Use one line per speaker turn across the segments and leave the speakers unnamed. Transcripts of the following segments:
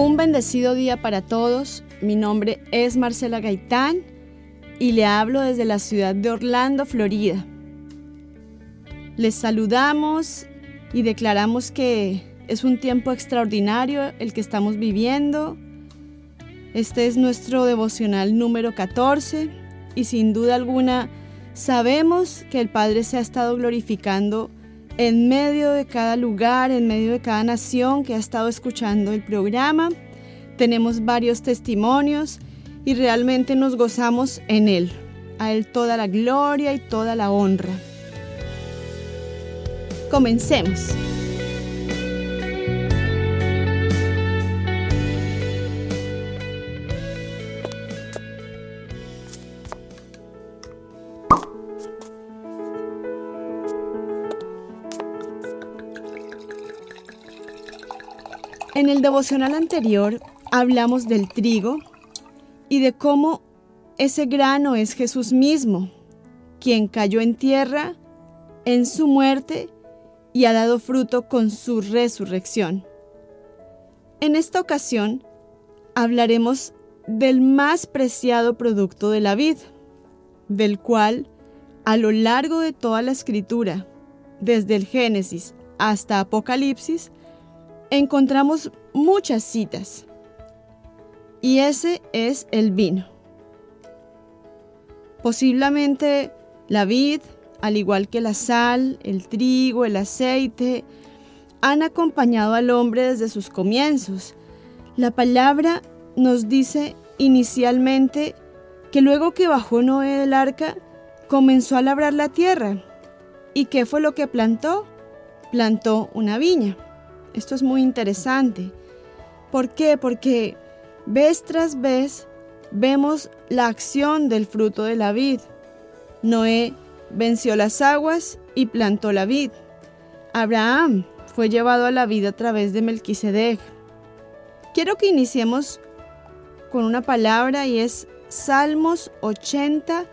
Un bendecido día para todos. Mi nombre es Marcela Gaitán y le hablo desde la ciudad de Orlando, Florida. Les saludamos y declaramos que es un tiempo extraordinario el que estamos viviendo. Este es nuestro devocional número 14 y sin duda alguna sabemos que el Padre se ha estado glorificando en medio de cada lugar, en medio de cada nación que ha estado escuchando el programa. Tenemos varios testimonios y realmente nos gozamos en Él. A Él toda la gloria y toda la honra. Comencemos. En el devocional anterior hablamos del trigo y de cómo ese grano es Jesús mismo, quien cayó en tierra en su muerte y ha dado fruto con su resurrección. En esta ocasión hablaremos del más preciado producto de la vid, del cual a lo largo de toda la escritura, desde el Génesis hasta Apocalipsis, encontramos muchas citas. Y ese es el vino. Posiblemente la vid, al igual que la sal, el trigo, el aceite, han acompañado al hombre desde sus comienzos. La palabra nos dice inicialmente que luego que bajó Noé del arca, comenzó a labrar la tierra. ¿Y qué fue lo que plantó? Plantó una viña. Esto es muy interesante. ¿Por qué? Porque vez tras vez vemos la acción del fruto de la vid. Noé venció las aguas y plantó la vid. Abraham fue llevado a la vida a través de Melquisedec. Quiero que iniciemos con una palabra y es Salmos 80,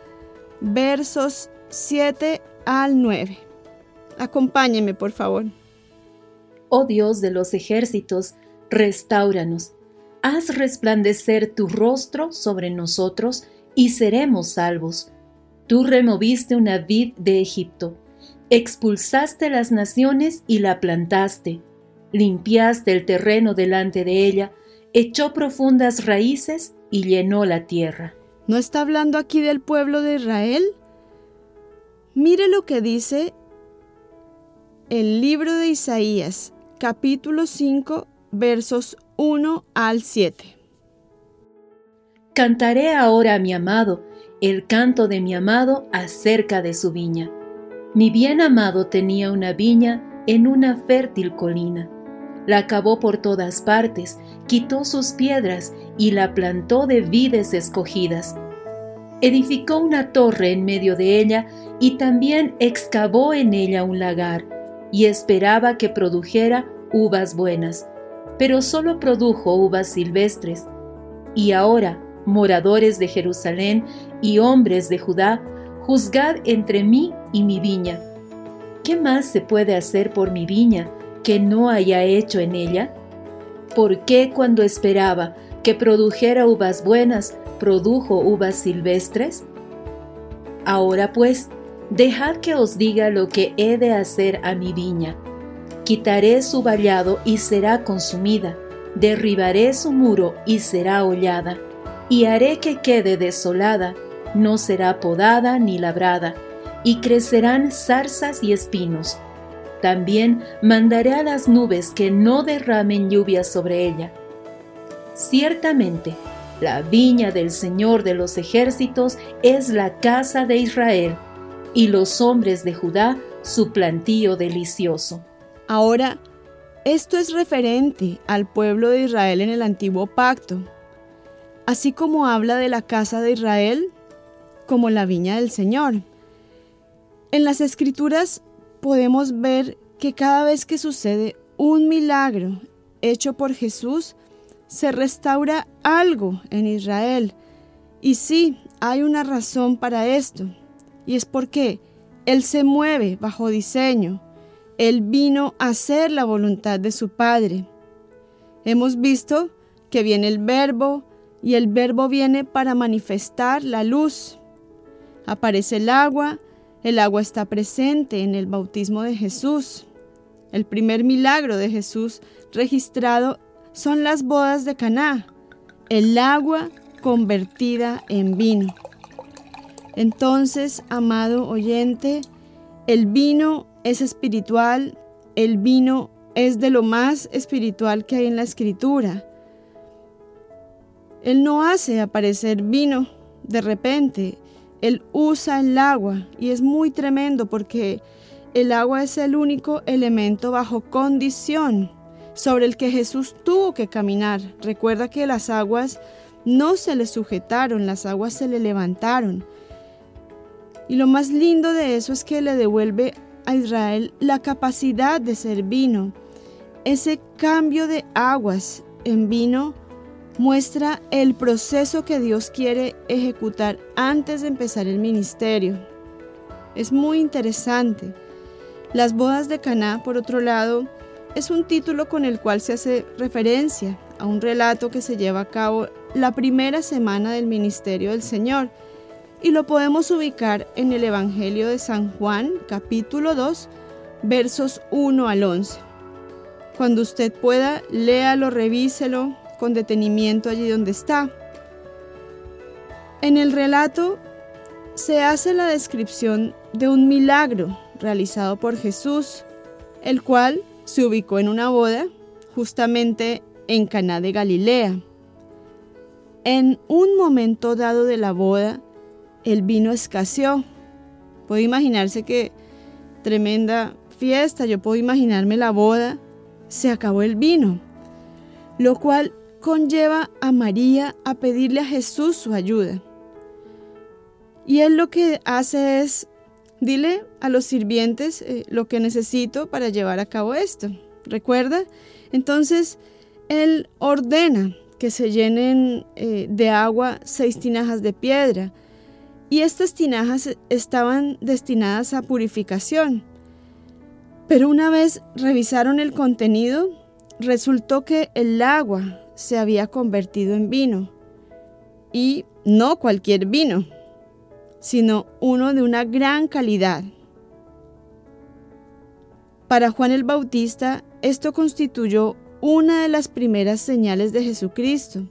versos 7 al 9. Acompáñeme, por favor.
Oh Dios de los ejércitos, restauranos. Haz resplandecer tu rostro sobre nosotros y seremos salvos. Tú removiste una vid de Egipto, expulsaste las naciones y la plantaste, limpiaste el terreno delante de ella, echó profundas raíces y llenó la tierra.
¿No está hablando aquí del pueblo de Israel? Mire lo que dice el libro de Isaías, capítulo 5, versos 1 al 7.
Cantaré ahora a mi amado, el canto de mi amado acerca de su viña. Mi bien amado tenía una viña en una fértil colina. La cavó por todas partes, quitó sus piedras y la plantó de vides escogidas. Edificó una torre en medio de ella y también excavó en ella un lagar y esperaba que produjera uvas buenas, pero solo produjo uvas silvestres. Y ahora, moradores de Jerusalén y hombres de Judá, juzgad entre mí y mi viña. ¿Qué más se puede hacer por mi viña que no haya hecho en ella? ¿Por qué cuando esperaba que produjera uvas buenas, produjo uvas silvestres? Ahora pues, dejad que os diga lo que he de hacer a mi viña. Quitaré su vallado y será consumida, derribaré su muro y será hollada, y haré que quede desolada, no será podada ni labrada, y crecerán zarzas y espinos. También mandaré a las nubes que no derramen lluvia sobre ella. Ciertamente, La viña del Señor de los ejércitos es la casa de Israel, y los hombres de Judá su plantío delicioso.
Ahora, esto es referente al pueblo de Israel en el antiguo pacto, así como habla de la casa de Israel como la viña del Señor. En las escrituras podemos ver que cada vez que sucede un milagro hecho por Jesús, se restaura algo en Israel. Y sí, hay una razón para esto, y es porque Él se mueve bajo diseño. Él vino a hacer la voluntad de su Padre. Hemos visto que viene el verbo y el verbo viene para manifestar la luz. Aparece el agua, el agua está presente en el bautismo de Jesús. El primer milagro de Jesús registrado son las bodas de Caná, el agua convertida en vino. Entonces, amado oyente, el vino es espiritual, el vino es de lo más espiritual que hay en la escritura. Él no hace aparecer vino de repente, Él usa el agua y es muy tremendo porque el agua es el único elemento bajo condición sobre el que Jesús tuvo que caminar. Recuerda que las aguas no se le sujetaron, las aguas se le levantaron. Y lo más lindo de eso es que le devuelve a Israel la capacidad de ser vino. Ese cambio de aguas en vino muestra el proceso que Dios quiere ejecutar antes de empezar el ministerio. Es muy interesante. Las bodas de Caná, por otro lado, es un título con el cual se hace referencia a un relato que se lleva a cabo la primera semana del ministerio del Señor y lo podemos ubicar en el Evangelio de San Juan, capítulo 2, versos 1 al 11. Cuando usted pueda, léalo, revíselo con detenimiento allí donde está. En el relato se hace la descripción de un milagro realizado por Jesús, el cual se ubicó en una boda justamente en Caná de Galilea. En un momento dado de la boda, el vino escaseó. Puedo imaginarse que tremenda fiesta, yo puedo imaginarme la boda, se acabó el vino, lo cual conlleva a María a pedirle a Jesús su ayuda. Y él lo que hace es Dile a los sirvientes eh, lo que necesito para llevar a cabo esto. ¿Recuerda? Entonces, él ordena que se llenen eh, de agua seis tinajas de piedra. Y estas tinajas estaban destinadas a purificación. Pero una vez revisaron el contenido, resultó que el agua se había convertido en vino. Y no cualquier vino, sino uno de una gran calidad. Para Juan el Bautista, esto constituyó una de las primeras señales de Jesucristo.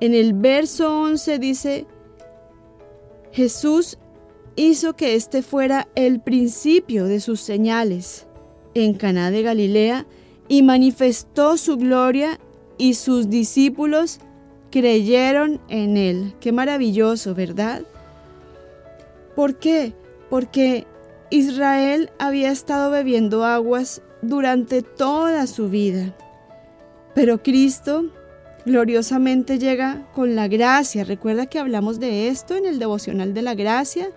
En el verso 11 dice, Jesús hizo que este fuera el principio de sus señales en Caná de Galilea y manifestó su gloria y sus discípulos creyeron en él. Qué maravilloso, ¿verdad? ¿Por qué? Porque Israel había estado bebiendo aguas durante toda su vida. Pero Cristo gloriosamente llega con la gracia. Recuerda que hablamos de esto en el devocional de la gracia.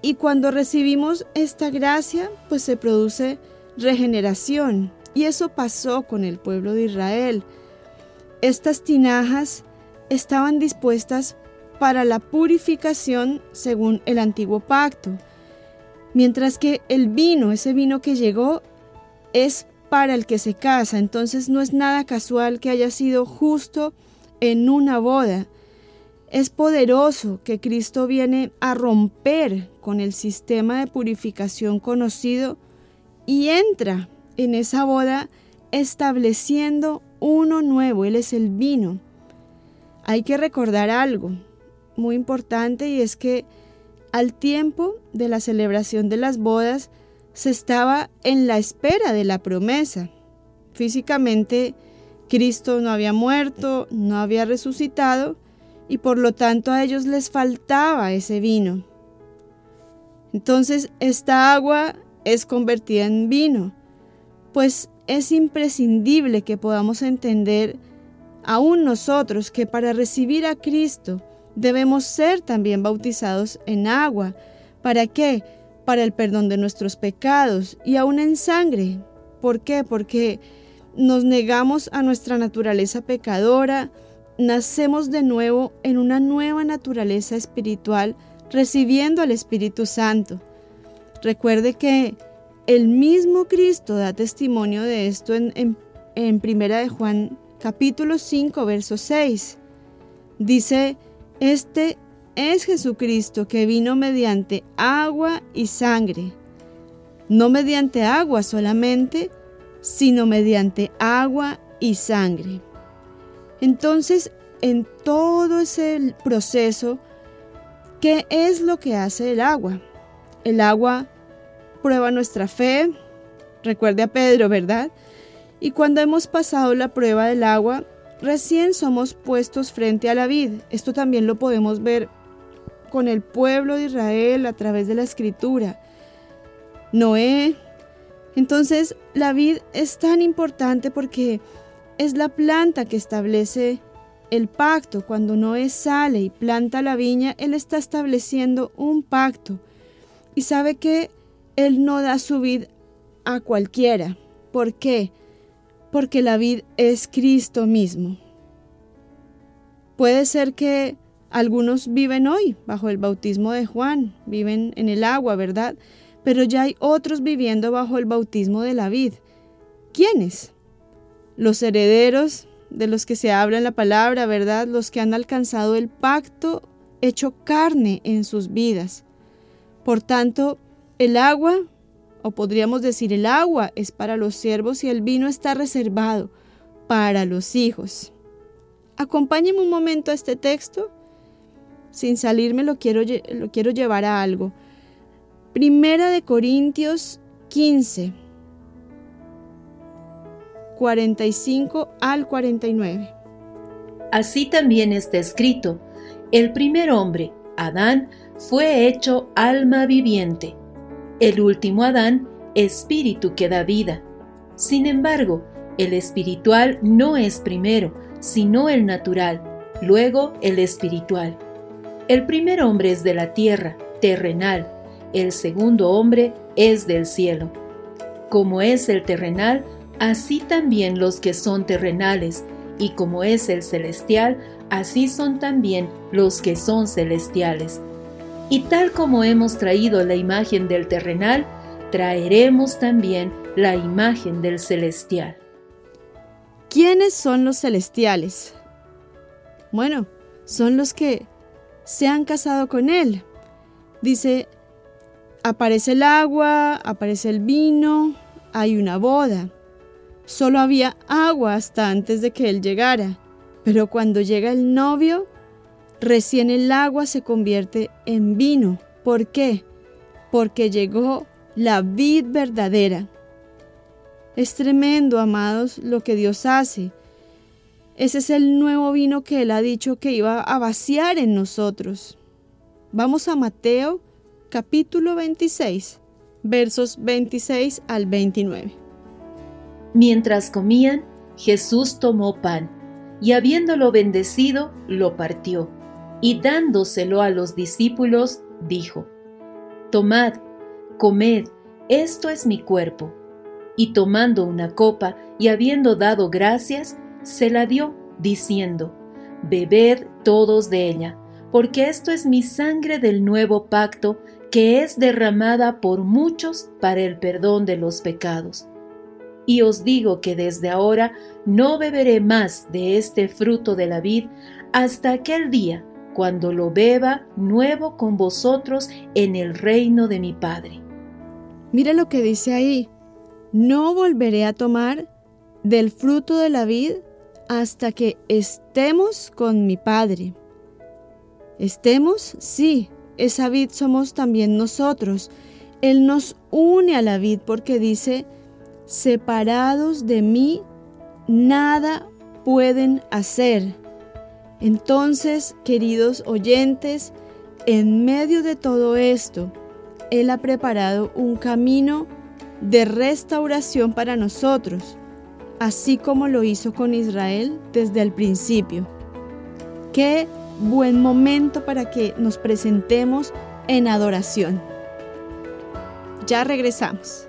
Y cuando recibimos esta gracia, pues se produce regeneración. Y eso pasó con el pueblo de Israel. Estas tinajas estaban dispuestas para la purificación según el antiguo pacto, mientras que el vino, ese vino que llegó, es para el que se casa, entonces no es nada casual que haya sido justo en una boda. Es poderoso que Cristo viene a romper con el sistema de purificación conocido y entra en esa boda estableciendo uno nuevo. Él es el vino. Hay que recordar algo muy importante y es que al tiempo de la celebración de las bodas se estaba en la espera de la promesa. Físicamente Cristo no había muerto, no había resucitado y por lo tanto a ellos les faltaba ese vino. Entonces esta agua es convertida en vino, pues es imprescindible que podamos entender aún nosotros que para recibir a Cristo debemos ser también bautizados en agua. ¿Para qué? Para el perdón de nuestros pecados y aún en sangre. ¿Por qué? Porque nos negamos a nuestra naturaleza pecadora, nacemos de nuevo en una nueva naturaleza espiritual recibiendo al Espíritu Santo. Recuerde que el mismo Cristo da testimonio de esto en, en, Primera de Juan capítulo 5 verso 6. Dice, este es Jesucristo que vino mediante agua y sangre, no mediante agua solamente, sino mediante agua y sangre. Entonces, en todo ese proceso, ¿qué es lo que hace el agua? El agua prueba nuestra fe, recuerde a Pedro, ¿verdad? Y cuando hemos pasado la prueba del agua, recién somos puestos frente a la vid. Esto también lo podemos ver con el pueblo de Israel a través de la escritura. Noé. Entonces, la vid es tan importante porque es la planta que establece el pacto. Cuando Noé sale y planta la viña, él está estableciendo un pacto. Y sabe que él no da su vid a cualquiera. ¿Por qué? Porque la vid es Cristo mismo. Puede ser que algunos viven hoy bajo el bautismo de Juan, viven en el agua, ¿verdad? Pero ya hay otros viviendo bajo el bautismo de la vid. ¿Quiénes? Los herederos de los que se habla en la palabra, ¿verdad? Los que han alcanzado el pacto hecho carne en sus vidas. Por tanto, el agua, o podríamos decir el agua, es para los siervos y el vino está reservado para los hijos. Acompáñeme un momento a este texto. Sin salirme lo quiero, lo quiero llevar a algo. Primera de Corintios 15, 45 al 49.
Así también está escrito, el primer hombre, Adán, fue hecho alma viviente, el último Adán, espíritu que da vida. Sin embargo, el espiritual no es primero, sino el natural, luego el espiritual. El primer hombre es de la tierra, terrenal, el segundo hombre es del cielo. Como es el terrenal, así también los que son terrenales, y como es el celestial, así son también los que son celestiales. Y tal como hemos traído la imagen del terrenal, traeremos también la imagen del celestial.
¿Quiénes son los celestiales? Bueno, son los que se han casado con Él. Dice, aparece el agua, aparece el vino, hay una boda. Solo había agua hasta antes de que él llegara, pero cuando llega el novio, recién el agua se convierte en vino. ¿Por qué? Porque llegó la vid verdadera. Es tremendo, amados, lo que Dios hace. Ese es el nuevo vino que Él ha dicho que iba a vaciar en nosotros. Vamos a Mateo capítulo 26, versos 26 al 29.
Mientras comían, Jesús tomó pan, y habiéndolo bendecido, lo partió, y dándoselo a los discípulos, dijo, Tomad, comed, esto es mi cuerpo. Y tomando una copa, y habiendo dado gracias, se la dio, diciendo, Bebed todos de ella, porque esto es mi sangre del nuevo pacto, que es derramada por muchos para el perdón de los pecados y os digo que desde ahora no beberé más de este fruto de la vid hasta aquel día cuando lo beba nuevo con vosotros en el reino de mi Padre.
Mira lo que dice ahí, no volveré a tomar del fruto de la vid hasta que estemos con mi Padre. Estemos, sí, esa vid somos también nosotros. Él nos une a la vid porque dice, separados de mí, nada
pueden hacer. Entonces, queridos oyentes, en medio de todo esto, Él ha preparado un camino de restauración para nosotros así como lo hizo con Israel desde el principio. Qué buen momento para que nos presentemos en adoración. Ya regresamos.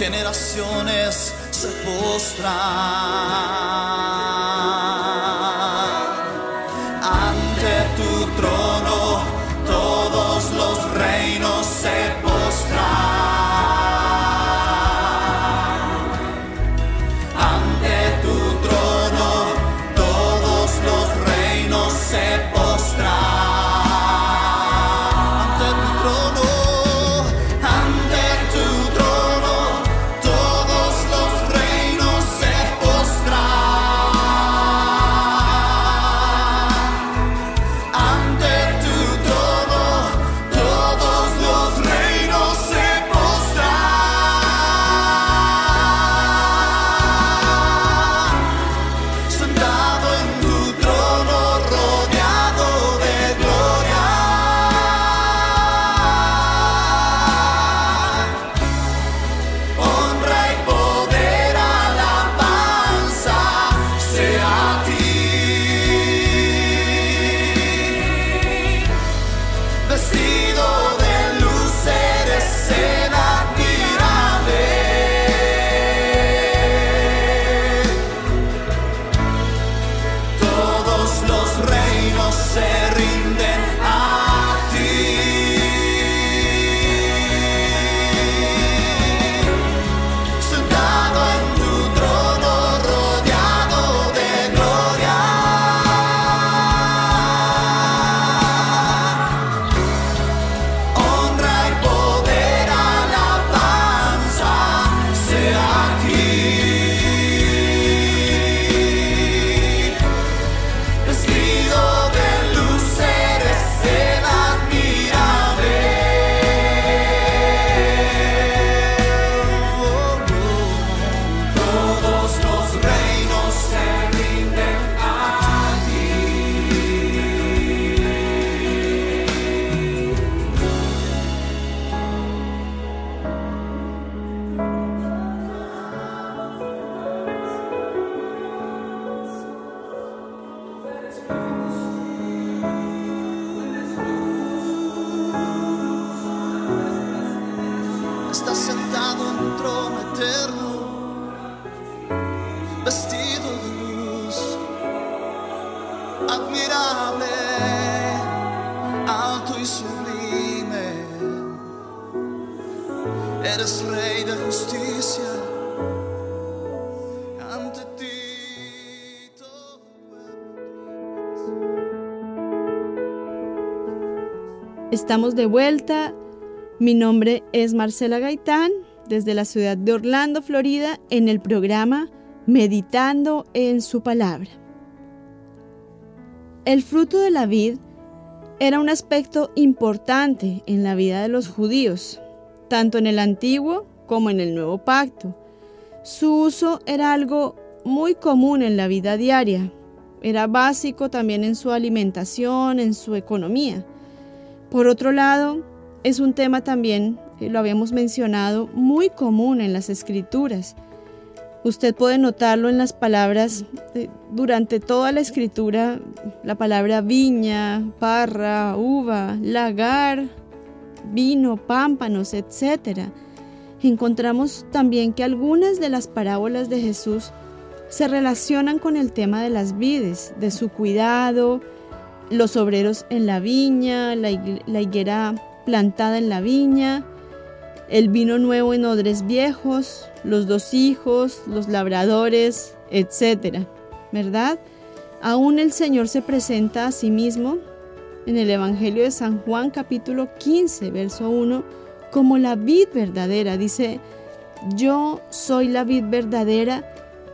Generaciones se postran Estás sentado en un trono eterno, vestido de luz, admirable, alto y sublime. Eres rey de justicia.
Estamos de vuelta. Mi nombre es Marcela Gaitán, desde la ciudad de Orlando, Florida, en el programa Meditando en su palabra. El fruto de la vid era un aspecto importante en la vida de los judíos, tanto en el antiguo como en el nuevo pacto. Su uso era algo muy común en la vida diaria, era básico también en su alimentación, en su economía. Por otro lado, es un tema también, eh, lo habíamos mencionado, muy común en las escrituras. Usted puede notarlo en las palabras durante toda la escritura, la palabra viña, parra, uva, lagar, vino, pámpanos, etc. Encontramos también que algunas de las parábolas de Jesús se relacionan con el tema de las vides, de su cuidado, los obreros en la viña, la, hig- la higuera plantada en la viña, el vino nuevo en odres viejos, los dos hijos, los labradores, etc. ¿Verdad? Aún el Señor se presenta a sí mismo en el Evangelio de San Juan capítulo 15, verso 1, como la vid verdadera. Dice, yo soy la vid verdadera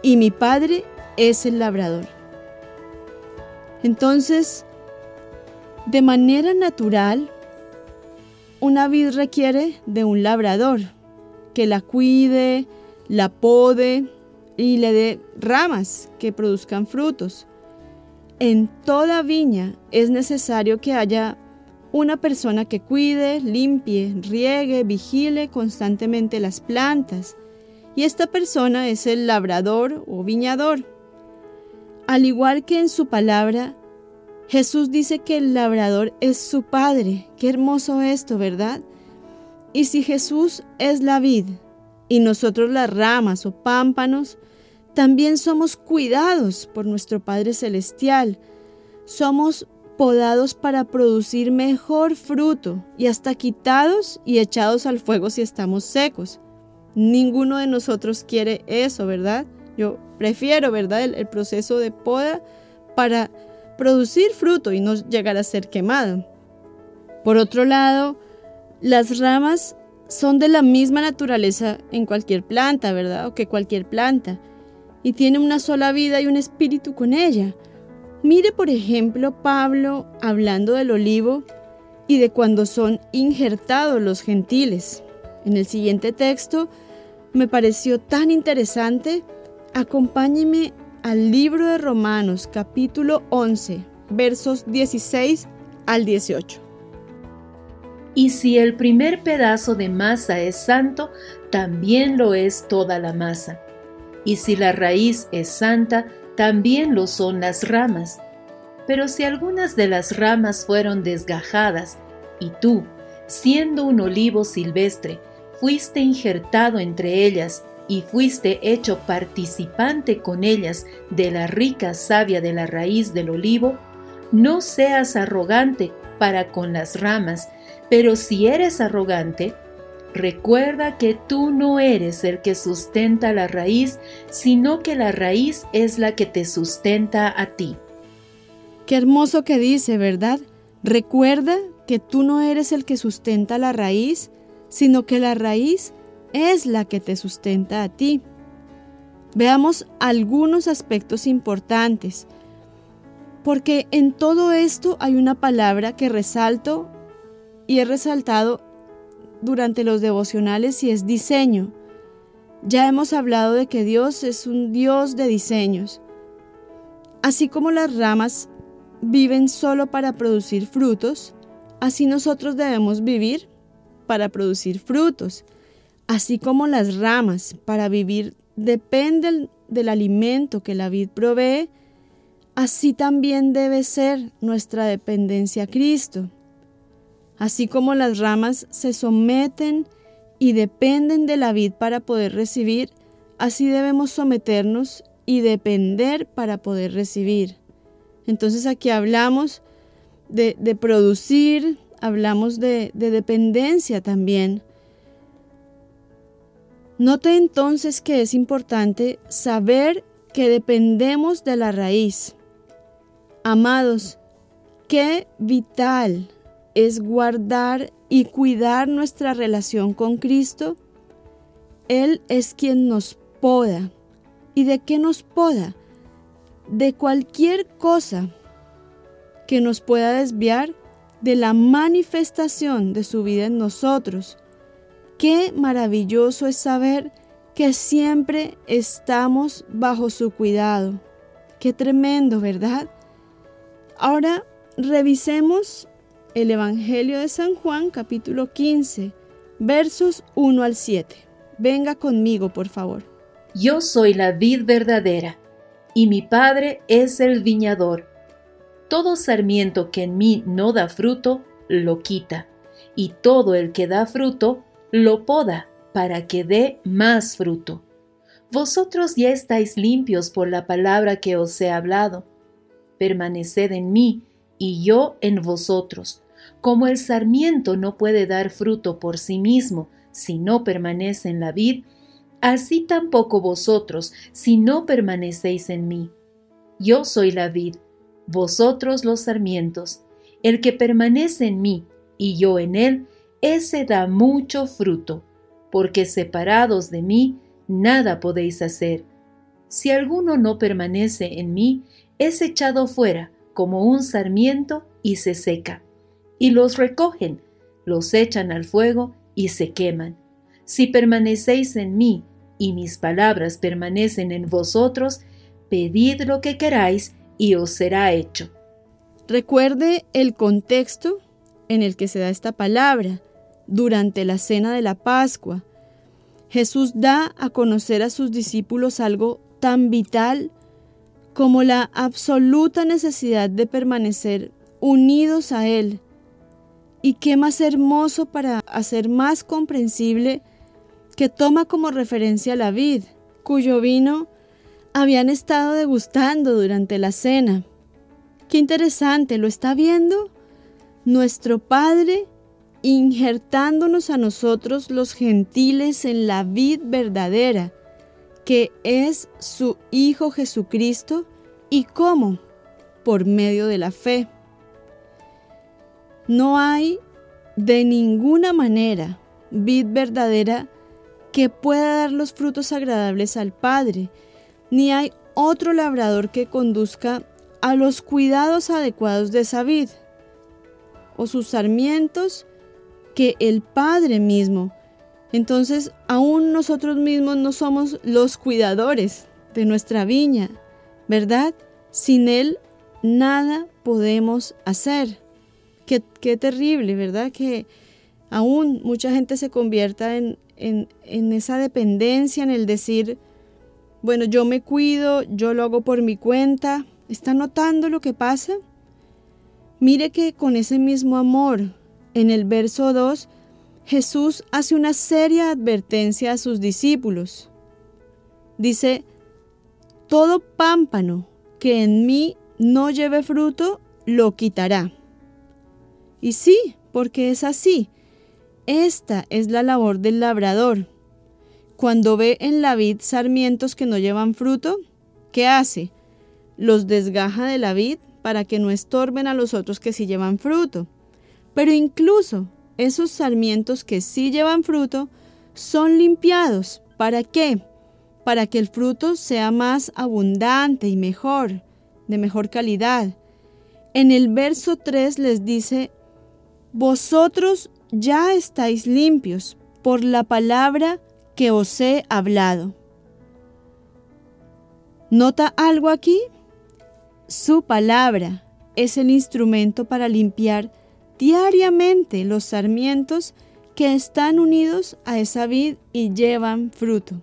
y mi Padre es el labrador. Entonces, de manera natural, una vid requiere de un labrador que la cuide, la pode y le dé ramas que produzcan frutos. En toda viña es necesario que haya una persona que cuide, limpie, riegue, vigile constantemente las plantas. Y esta persona es el labrador o viñador. al igual que en su palabra, Jesús dice que el labrador es su padre. Qué hermoso esto, ¿verdad? Y si Jesús es la vid y nosotros las ramas o pámpanos, también somos cuidados por nuestro Padre Celestial. Somos podados para producir mejor fruto y hasta quitados y echados al fuego si estamos secos. Ninguno de nosotros quiere eso, ¿verdad? Yo prefiero, ¿verdad?, el, el proceso de poda para producir fruto y no llegar a ser quemado. Por otro lado, las ramas son de la misma naturaleza en cualquier planta, ¿verdad? O que cualquier planta. Y tiene una sola vida y un espíritu con ella. Mire, por ejemplo, Pablo hablando del olivo y de cuando son injertados los gentiles. En el siguiente texto me pareció tan interesante. Acompáñeme al libro de Romanos capítulo 11, versos 16 al 18.
Y si el primer pedazo de masa es santo, también lo es toda la masa. Y si la raíz es santa, también lo son las ramas. Pero si algunas de las ramas fueron desgajadas, y tú, siendo un olivo silvestre, fuiste injertado entre ellas y fuiste hecho participante con ellas de la rica savia de la raíz del olivo, no seas arrogante para con las ramas, pero si eres arrogante, recuerda que tú no eres el que sustenta la raíz, sino que la raíz es la que te sustenta a ti.
Qué hermoso que dice, ¿verdad? Recuerda que tú no eres el que sustenta la raíz, sino que la raíz es la que te sustenta a ti. Veamos algunos aspectos importantes, porque en todo esto hay una palabra que resalto y he resaltado durante los devocionales y es diseño. Ya hemos hablado de que Dios es un Dios de diseños. Así como las ramas viven solo para producir frutos, así nosotros debemos vivir para producir frutos. Así como las ramas para vivir dependen del alimento que la vid provee, así también debe ser nuestra dependencia a Cristo. Así como las ramas se someten y dependen de la vid para poder recibir, así debemos someternos y depender para poder recibir. Entonces aquí hablamos de, producir, hablamos de dependencia también. Note entonces que es importante saber que dependemos de la raíz. Amados, qué vital es guardar y cuidar nuestra relación con Cristo, Él es quien nos poda. ¿Y de qué nos poda? De cualquier cosa que nos pueda desviar de la manifestación de su vida en nosotros. Qué maravilloso es saber que siempre estamos bajo su cuidado. Qué tremendo, ¿verdad? Ahora revisemos el Evangelio de San Juan capítulo 15, versos 1 al 7. Venga conmigo, por favor.
Yo soy la vid verdadera, y mi Padre es el viñador. Todo sarmiento que en mí no da fruto, lo quita, y todo el que da fruto, lo poda, para que dé más fruto. Vosotros ya estáis limpios por la palabra que os he hablado. Permaneced en mí, y yo en vosotros como el sarmiento no puede dar fruto por sí mismo si no permanece en la vid, así tampoco vosotros si no permanecéis en mí. Yo soy la vid, vosotros los sarmientos. El que permanece en mí y yo en él, ese da mucho fruto, porque separados de mí nada podéis hacer. Si alguno no permanece en mí, es echado fuera como un sarmiento y se seca y los recogen, los echan al fuego y se queman. Si permanecéis en mí y mis palabras permanecen en vosotros, pedid lo que queráis y os será hecho.
Recuerde el contexto en el que se da esta palabra durante la cena de la Pascua. Jesús da a conocer a sus discípulos algo tan vital como la absoluta necesidad de permanecer unidos a Él. Y qué más hermoso para hacer más comprensible que toma como referencia la vid, cuyo vino habían estado degustando durante la cena. Qué interesante, ¿lo está viendo? Nuestro Padre injertándonos a nosotros los gentiles en la vid verdadera, que es su Hijo Jesucristo, y cómo? Por medio de la fe. No hay de ninguna manera vid verdadera que pueda dar los frutos agradables al Padre, ni hay otro labrador que conduzca a los cuidados adecuados de esa vid, o sus sarmientos, que el Padre mismo. Entonces, aún nosotros mismos no somos los cuidadores de nuestra viña, ¿verdad? Sin Él nada podemos hacer. Qué, terrible, ¿verdad? Que aún mucha gente se convierta en, en, en esa dependencia, en el decir, bueno, yo me cuido, yo lo hago por mi cuenta. ¿Está notando lo que pasa? Mire que con ese mismo amor, en el verso 2, Jesús hace una seria advertencia a sus discípulos. Dice, todo pámpano que en mí no lleve fruto, lo quitará. Y sí, porque es así. Esta es la labor del labrador. Cuando ve en la vid sarmientos que no llevan fruto, ¿qué hace? Los desgaja de la vid para que no estorben a los otros que sí llevan fruto. Pero incluso esos sarmientos que sí llevan fruto son limpiados. ¿Para qué? Para que el fruto sea más abundante y mejor, de mejor calidad. En el verso 3 les dice, Vosotros ya estáis limpios por la palabra que os he hablado. ¿Nota algo aquí? Su palabra es el instrumento para limpiar diariamente los sarmientos que están unidos a esa vid y llevan fruto.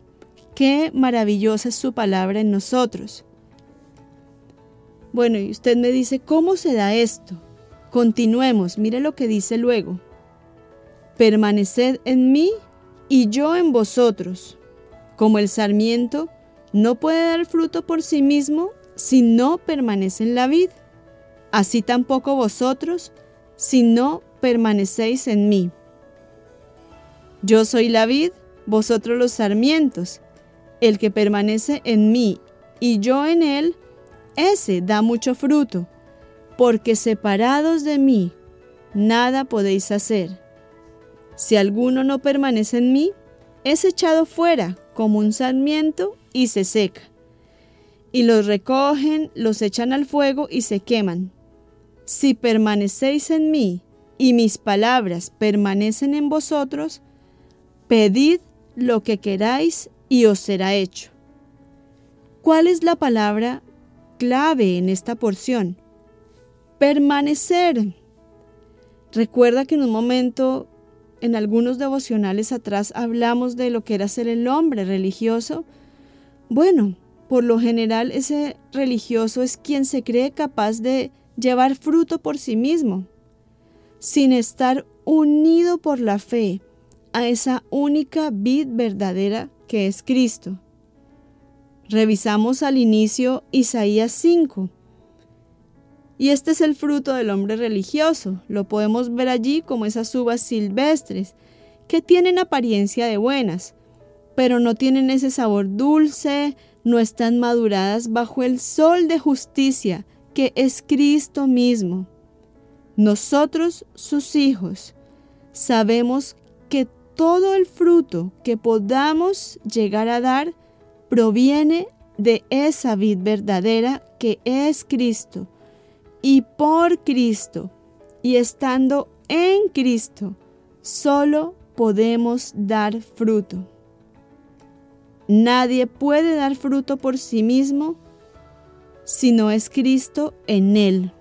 Qué maravillosa es su palabra en nosotros. Bueno, y usted me dice, ¿cómo se da esto? Continuemos, mire lo que dice luego. Permaneced en mí y yo en vosotros. Como el sarmiento no puede dar fruto por sí mismo si no permanece en la vid, así tampoco vosotros si no permanecéis en mí. Yo soy la vid, vosotros los sarmientos. El que permanece en mí y yo en él, ese da mucho fruto, porque separados de mí, nada podéis hacer. Si alguno no permanece en mí, es echado fuera como un sarmiento y se seca. Y los recogen, los echan al fuego y se queman. Si permanecéis en mí y mis palabras permanecen en vosotros, pedid lo que queráis y os será hecho. ¿Cuál es la palabra clave en esta porción? Permanecer. Recuerda que en un momento en algunos devocionales atrás hablamos de lo que era ser el hombre religioso. Bueno, por lo general ese religioso es quien se cree capaz de llevar fruto por sí mismo, sin estar unido por la fe a esa única vid verdadera que es Cristo. Revisamos al inicio Isaías 5 y este es el fruto del hombre religioso. Lo podemos ver allí como esas uvas silvestres, que tienen apariencia de buenas, pero no tienen ese sabor dulce, no están maduradas bajo el sol de justicia, que es Cristo mismo. Nosotros, sus hijos, sabemos que todo el fruto que podamos llegar a dar proviene de esa vid verdadera que es Cristo y por Cristo y estando en Cristo, solo podemos dar fruto. Nadie puede dar fruto por sí mismo si no es Cristo en él.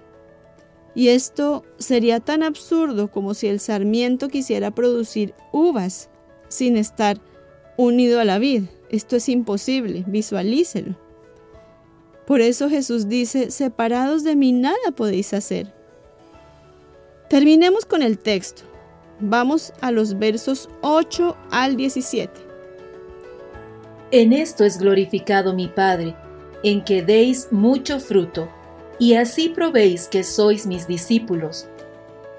Y esto sería tan absurdo como si el sarmiento quisiera producir uvas sin estar unido a la vid. Esto es imposible, visualícelo. Por eso Jesús dice, separados de mí nada podéis hacer. Terminemos con el texto. Vamos a los versos 8 al 17.
En esto es glorificado mi Padre, en que deis mucho fruto, y así probéis que sois mis discípulos.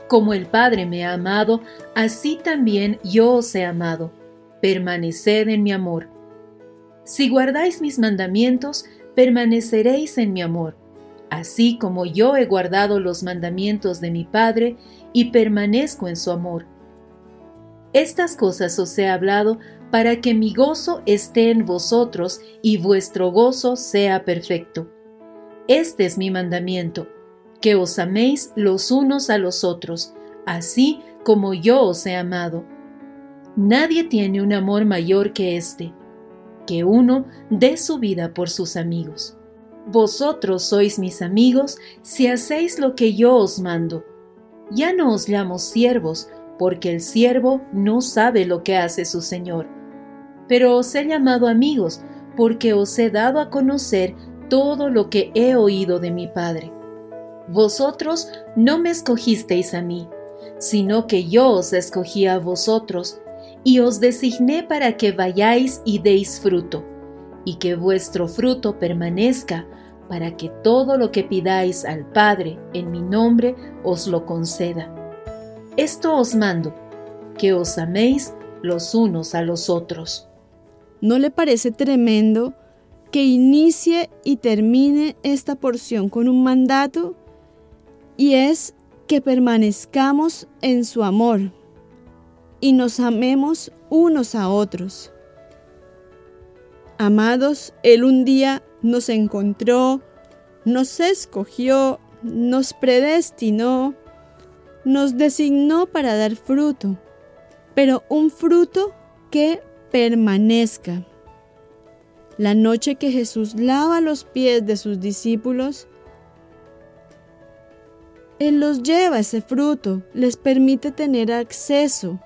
Como el Padre me ha amado, así también yo os he amado. Permaneced en mi amor. Si guardáis mis mandamientos, permaneceréis en mi amor, así como yo he guardado los mandamientos de mi Padre y permanezco en su amor. Estas cosas os he hablado para que mi gozo esté en vosotros y vuestro gozo sea perfecto. Este es mi mandamiento, que os améis los unos a los otros, así como yo os he amado. Nadie tiene un amor mayor que este, que uno dé su vida por sus amigos. Vosotros sois mis amigos si hacéis lo que yo os mando. Ya no os llamo siervos, porque el siervo no sabe lo que hace su Señor. Pero os he llamado amigos, porque os he dado a conocer todo lo que he oído de mi Padre. Vosotros no me escogisteis a mí, sino que yo os escogí a vosotros, y os designé para que vayáis y deis fruto, y que vuestro fruto permanezca, para que todo lo que pidáis al Padre en mi nombre os lo conceda. Esto os mando, que os améis los unos a los otros.
¿No le parece tremendo que inicie y termine esta porción con un mandato? Y es que permanezcamos en su amor y nos amemos unos a otros. Amados, Él un día nos encontró, nos escogió, nos predestinó, nos designó para dar fruto, pero un fruto que permanezca. La noche que Jesús lava los pies de sus discípulos, Él los lleva ese fruto, les permite tener acceso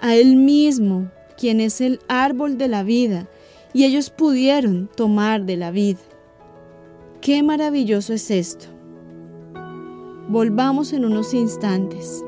a Él mismo, quien es el árbol de la vida, y ellos pudieron tomar de la vid. Qué maravilloso es esto. Volvamos en unos instantes.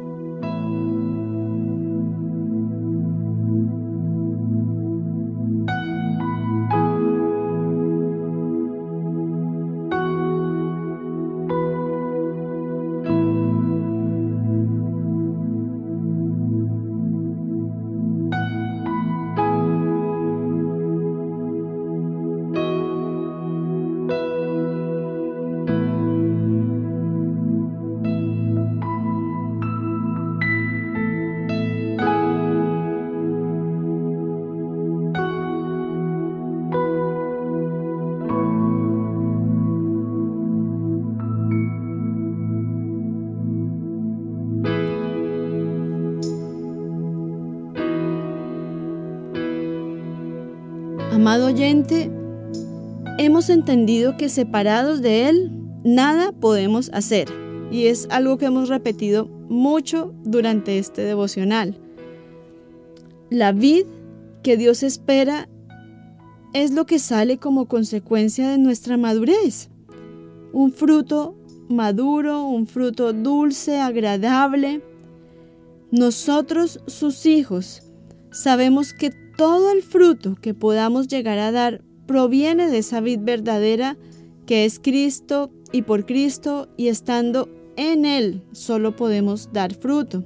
Hemos entendido que separados de Él, nada podemos hacer. Y es algo que hemos repetido mucho durante este devocional. La vid que Dios espera es lo que sale como consecuencia de nuestra madurez. Un fruto maduro, un fruto dulce, agradable. Nosotros, sus hijos, sabemos que todo el fruto que podamos llegar a dar proviene de esa vid verdadera que es Cristo y por Cristo y estando en Él solo podemos dar fruto.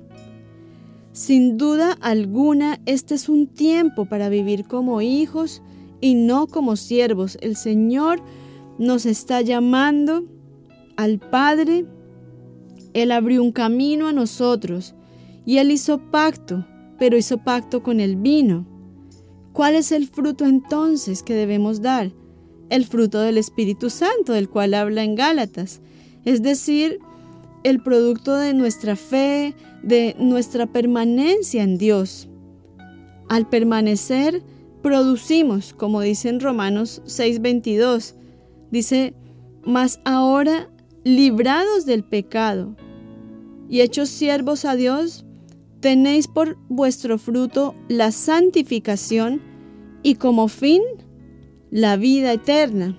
Sin duda alguna, este es un tiempo para vivir como hijos y no como siervos. El Señor nos está llamando al Padre. Él abrió un camino a nosotros y Él hizo pacto, pero hizo pacto con el vino. ¿Cuál es el fruto entonces que debemos dar? El fruto del Espíritu Santo, del cual habla en Gálatas, es decir, el producto de nuestra fe, de nuestra permanencia en Dios. Al permanecer, producimos, como dice en Romanos 6:22, dice, mas ahora librados del pecado y hechos siervos a Dios, tenéis por vuestro fruto la santificación y como fin la vida eterna.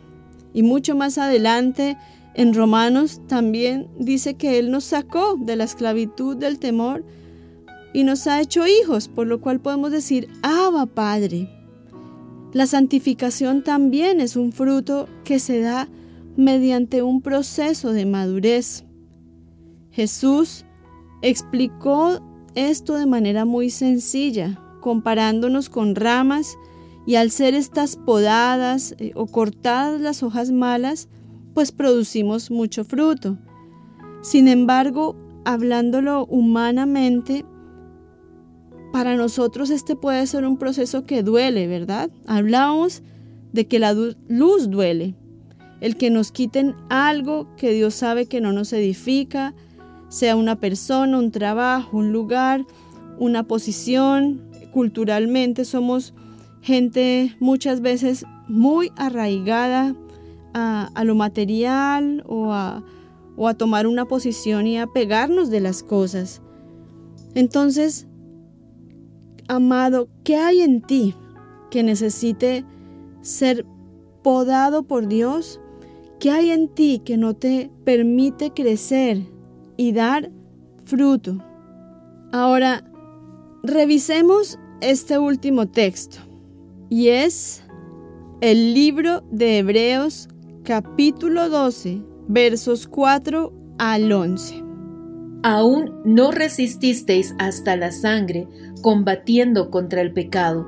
Y mucho más adelante, en Romanos también dice que Él nos sacó de la esclavitud del temor y nos ha hecho hijos, por lo cual podemos decir, Abba Padre. La santificación también es un fruto que se da mediante un proceso de madurez. Jesús explicó esto de manera muy sencilla, comparándonos con ramas y al ser estas podadas eh, o cortadas las hojas malas, pues producimos mucho fruto. Sin embargo, hablándolo humanamente, para nosotros este puede ser un proceso que duele, ¿verdad? Hablamos de que la luz duele, el que nos quiten algo que Dios sabe que no nos edifica, sea una persona, un trabajo, un lugar, una posición. Culturalmente somos gente muchas veces muy arraigada a, lo material o a, o a tomar una posición y a pegarnos de las cosas. Entonces, amado, ¿qué hay en ti que necesite ser podado por Dios? ¿Qué hay en ti que no te permite crecer y dar fruto? Ahora, revisemos este último texto y es el libro de Hebreos capítulo 12 versos 4 al 11.
Aún no resististeis hasta la sangre, combatiendo contra el pecado,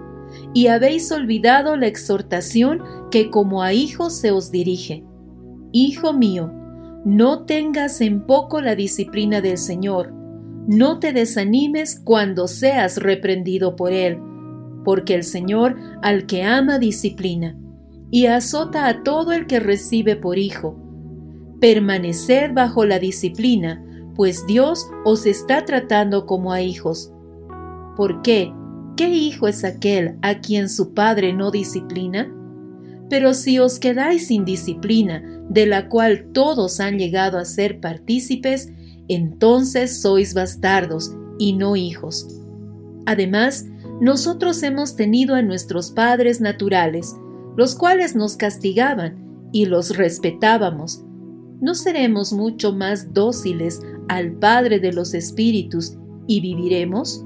y habéis olvidado la exhortación que como a hijos se os dirige Hijo mío, no tengas en poco la disciplina del Señor, no te desanimes cuando seas reprendido por Él, porque el Señor al que ama disciplina, y azota a todo el que recibe por hijo. Permaneced bajo la disciplina, pues Dios os está tratando como a hijos. ¿Por qué? ¿Qué hijo es aquel a quien su padre no disciplina? Pero si os quedáis sin disciplina, de la cual todos han llegado a ser partícipes, entonces sois bastardos y no hijos. Además, nosotros hemos tenido a nuestros padres naturales, los cuales nos castigaban y los respetábamos. ¿No seremos mucho más dóciles al Padre de los Espíritus y viviremos?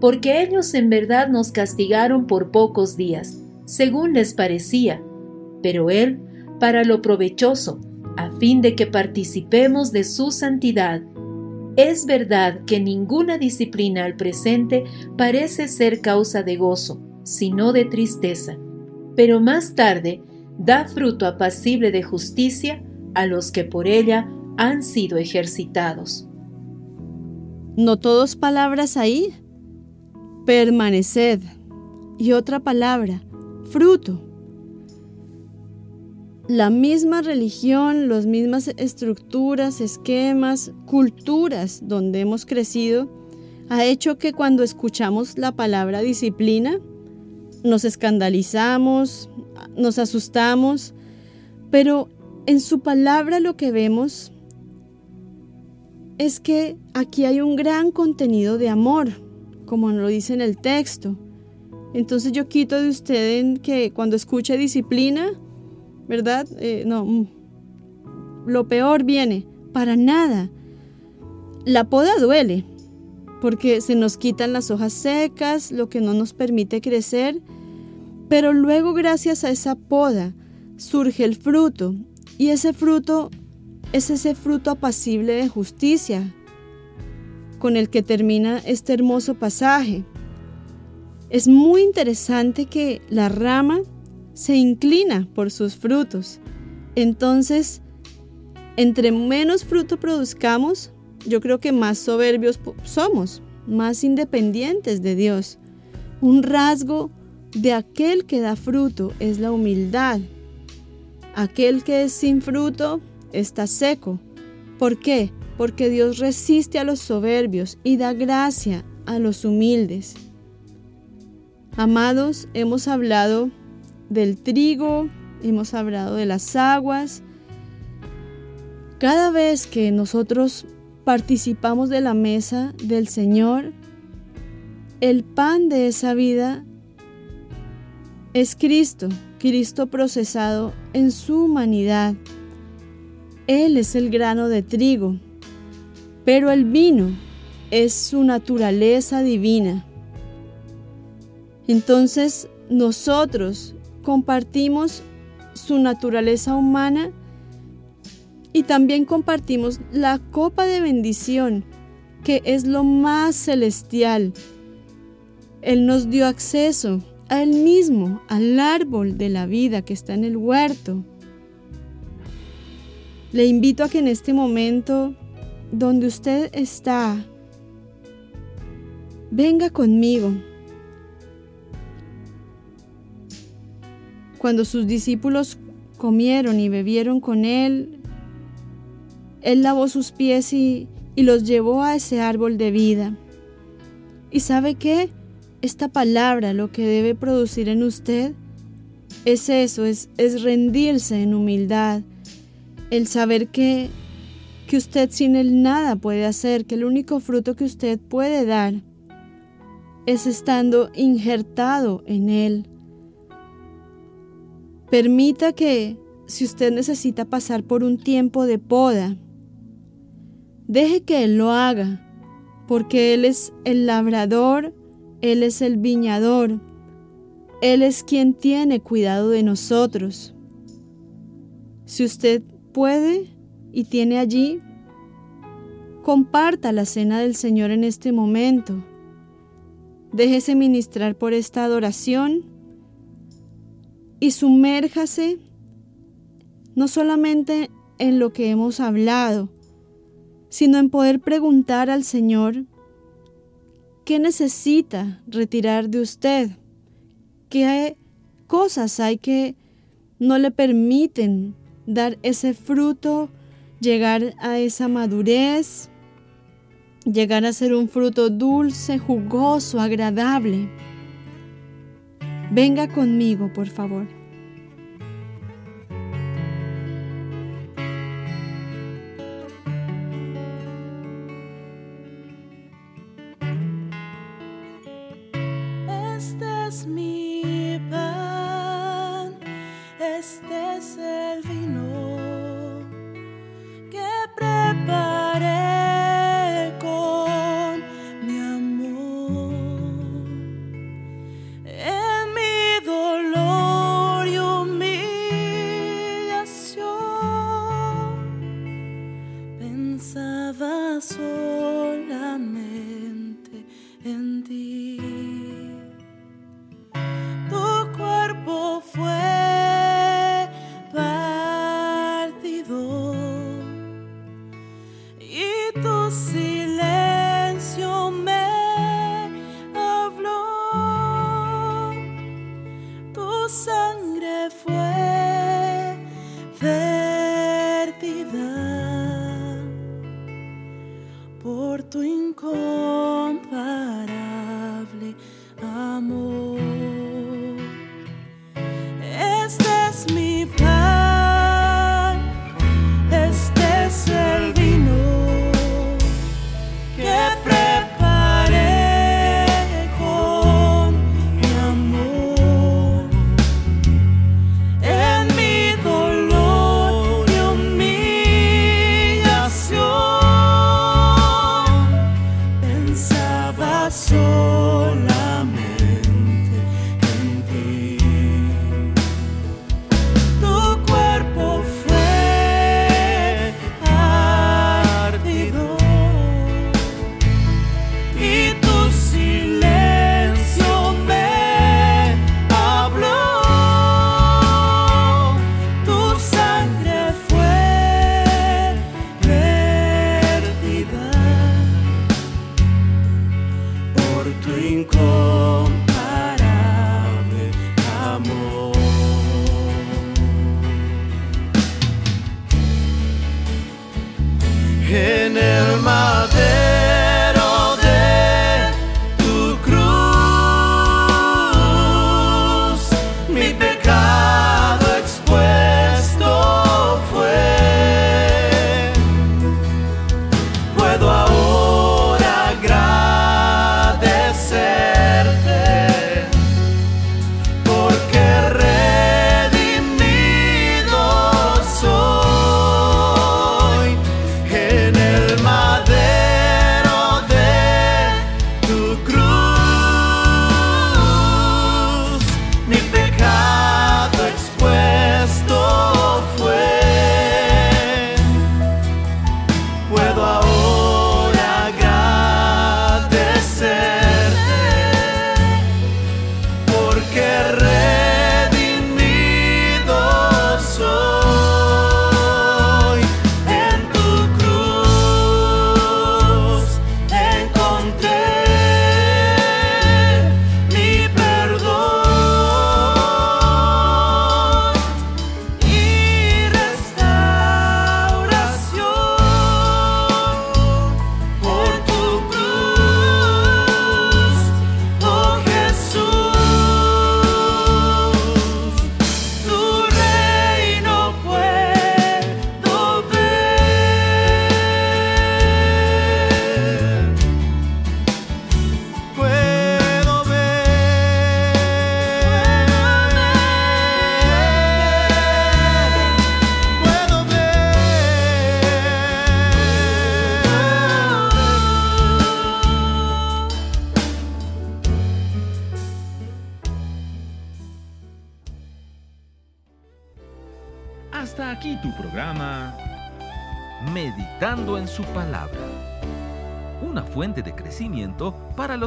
Porque ellos en verdad nos castigaron por pocos días, según les parecía, pero Él para lo provechoso, a fin de que participemos de su santidad. Es verdad que ninguna disciplina al presente parece ser causa de gozo, sino de tristeza, pero más tarde da fruto apacible de justicia a los que por ella han sido ejercitados.
¿No todos palabras ahí? Permaneced. Y otra palabra, fruto la misma religión, las mismas estructuras, esquemas, culturas donde hemos crecido, ha hecho que cuando escuchamos la palabra disciplina, nos escandalizamos, nos asustamos, pero en su palabra lo que vemos es que aquí hay un gran contenido de amor, como lo dice en el texto. Entonces yo quito de usted que cuando escuche disciplina, ¿verdad? Eh, no, mm. lo peor viene, para nada. La poda duele, porque se nos quitan las hojas secas, lo que no nos permite crecer, pero luego gracias a esa poda surge el fruto, y ese fruto es ese fruto apacible de justicia con el que termina este hermoso pasaje. Es muy interesante que la rama se inclina por sus frutos. Entonces, entre menos fruto produzcamos, yo creo que más soberbios somos, más independientes de Dios. Un rasgo de aquel que da fruto es la humildad. Aquel que es sin fruto está seco. ¿Por qué? Porque Dios resiste a los soberbios y da gracia a los humildes. Amados, hemos hablado del trigo, hemos hablado de las aguas. Cada vez que nosotros participamos de la mesa del Señor, el pan de esa vida es Cristo, Cristo procesado en su humanidad. Él es el grano de trigo, pero el vino es su naturaleza divina. Entonces nosotros compartimos su naturaleza humana y también compartimos la copa de bendición, que es lo más celestial. Él nos dio acceso a Él mismo, al árbol de la vida que está en el huerto. Le invito a que en este momento, donde usted está, venga conmigo. Cuando sus discípulos comieron y bebieron con Él, Él lavó sus pies y, y los llevó a ese árbol de vida. ¿Y sabe qué? Esta palabra lo que debe producir en usted es eso, es, es rendirse en humildad, el saber que, que usted sin él nada puede hacer, que el único fruto que usted puede dar es estando injertado en él. Permita que, si usted necesita pasar por un tiempo de poda, deje que Él lo haga, porque Él es el labrador, Él es el viñador, Él es quien tiene cuidado de nosotros. Si usted puede y tiene allí, comparta la cena del Señor en este momento. Déjese ministrar por esta adoración y sumérjase no solamente en lo que hemos hablado, sino en poder preguntar al Señor qué necesita retirar de usted, qué cosas hay que no le permiten dar ese fruto, llegar a esa madurez, llegar a ser un fruto dulce, jugoso, agradable. Venga conmigo, por favor.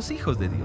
Los hijos de Dios.